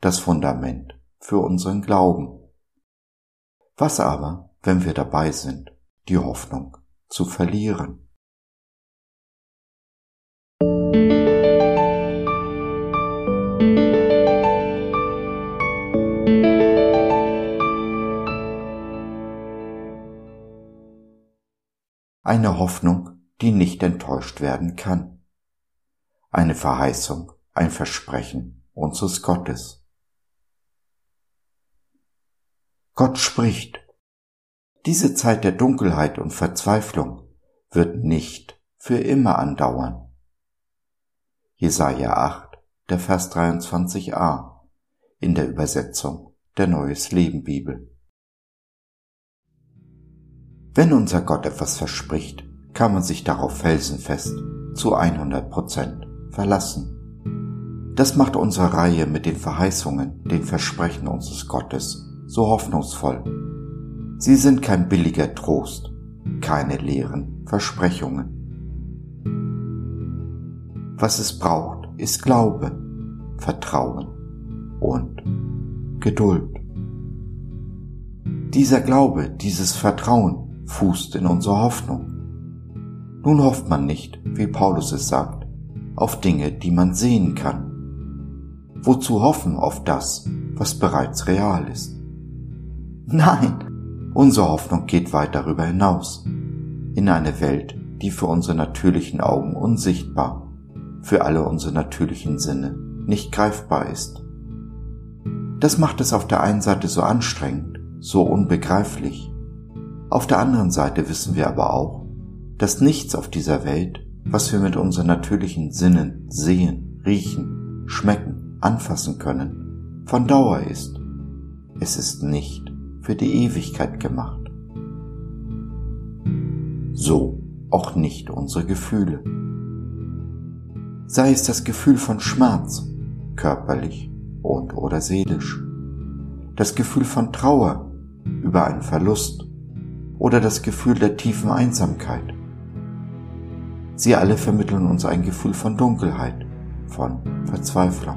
das Fundament für unseren Glauben. Was aber, wenn wir dabei sind, die Hoffnung zu verlieren? Eine Hoffnung, die nicht enttäuscht werden kann. Eine Verheißung, ein Versprechen unseres Gottes. Gott spricht. Diese Zeit der Dunkelheit und Verzweiflung wird nicht für immer andauern. Jesaja 8, der Vers 23a in der Übersetzung der Neues Leben Bibel. Wenn unser Gott etwas verspricht, kann man sich darauf felsenfest zu 100 Prozent verlassen. Das macht unsere Reihe mit den Verheißungen, den Versprechen unseres Gottes so hoffnungsvoll. Sie sind kein billiger Trost, keine leeren Versprechungen. Was es braucht, ist Glaube, Vertrauen und Geduld. Dieser Glaube, dieses Vertrauen fußt in unserer Hoffnung. Nun hofft man nicht, wie Paulus es sagt, auf Dinge, die man sehen kann. Wozu hoffen auf das, was bereits real ist? Nein, unsere Hoffnung geht weit darüber hinaus, in eine Welt, die für unsere natürlichen Augen unsichtbar, für alle unsere natürlichen Sinne nicht greifbar ist. Das macht es auf der einen Seite so anstrengend, so unbegreiflich, auf der anderen Seite wissen wir aber auch, dass nichts auf dieser Welt, was wir mit unseren natürlichen Sinnen sehen, riechen, schmecken, anfassen können, von Dauer ist. Es ist nicht für die Ewigkeit gemacht. So auch nicht unsere Gefühle. Sei es das Gefühl von Schmerz, körperlich und oder seelisch, das Gefühl von Trauer über einen Verlust oder das Gefühl der tiefen Einsamkeit. Sie alle vermitteln uns ein Gefühl von Dunkelheit, von Verzweiflung.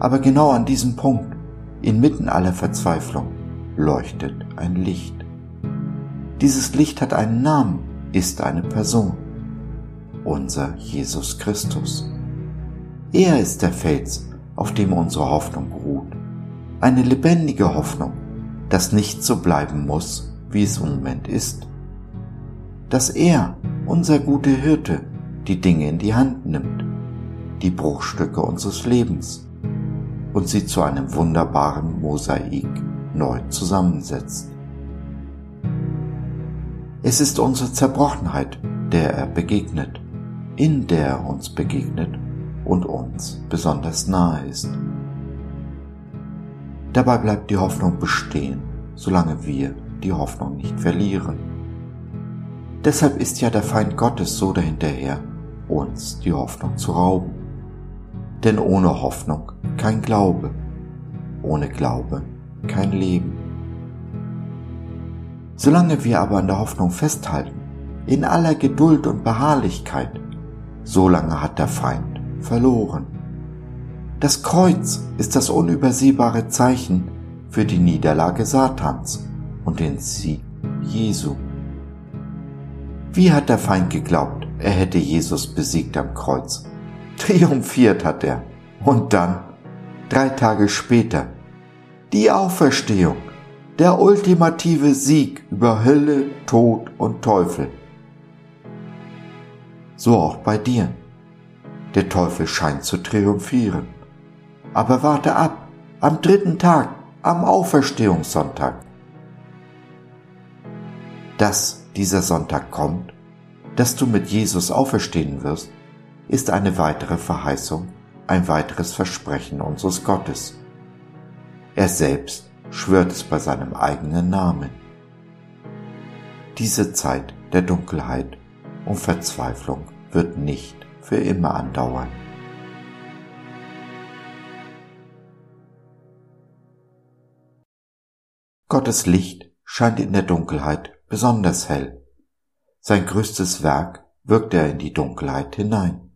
Aber genau an diesem Punkt, inmitten aller Verzweiflung, leuchtet ein Licht. Dieses Licht hat einen Namen, ist eine Person, unser Jesus Christus. Er ist der Fels, auf dem unsere Hoffnung ruht, eine lebendige Hoffnung, dass nicht so bleiben muss, wie es im Moment ist. Dass er, unser guter Hirte, die Dinge in die Hand nimmt, die Bruchstücke unseres Lebens, und sie zu einem wunderbaren Mosaik neu zusammensetzt. Es ist unsere Zerbrochenheit, der er begegnet, in der er uns begegnet und uns besonders nahe ist. Dabei bleibt die Hoffnung bestehen, solange wir die Hoffnung nicht verlieren. Deshalb ist ja der Feind Gottes so dahinterher, uns die Hoffnung zu rauben. Denn ohne Hoffnung kein Glaube, ohne Glaube kein Leben. Solange wir aber an der Hoffnung festhalten, in aller Geduld und Beharrlichkeit, solange hat der Feind verloren. Das Kreuz ist das unübersehbare Zeichen für die Niederlage Satans und den Sieg Jesu. Wie hat der Feind geglaubt, er hätte Jesus besiegt am Kreuz? Triumphiert hat er. Und dann, drei Tage später, die Auferstehung, der ultimative Sieg über Hölle, Tod und Teufel. So auch bei dir. Der Teufel scheint zu triumphieren. Aber warte ab, am dritten Tag, am Auferstehungssonntag. Dass dieser Sonntag kommt, dass du mit Jesus auferstehen wirst, ist eine weitere Verheißung ein weiteres Versprechen unseres Gottes. Er selbst schwört es bei seinem eigenen Namen. Diese Zeit der Dunkelheit und Verzweiflung wird nicht für immer andauern. Gottes Licht scheint in der Dunkelheit besonders hell. Sein größtes Werk wirkt er in die Dunkelheit hinein.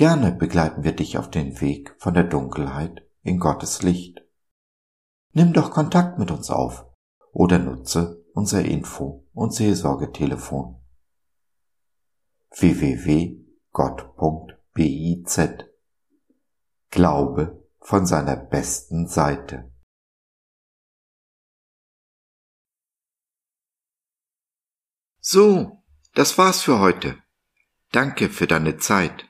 Gerne begleiten wir dich auf den Weg von der Dunkelheit in Gottes Licht. Nimm doch Kontakt mit uns auf oder nutze unser Info- und Seelsorgetelefon www.gott.biz Glaube von seiner besten Seite. So, das war's für heute. Danke für deine Zeit.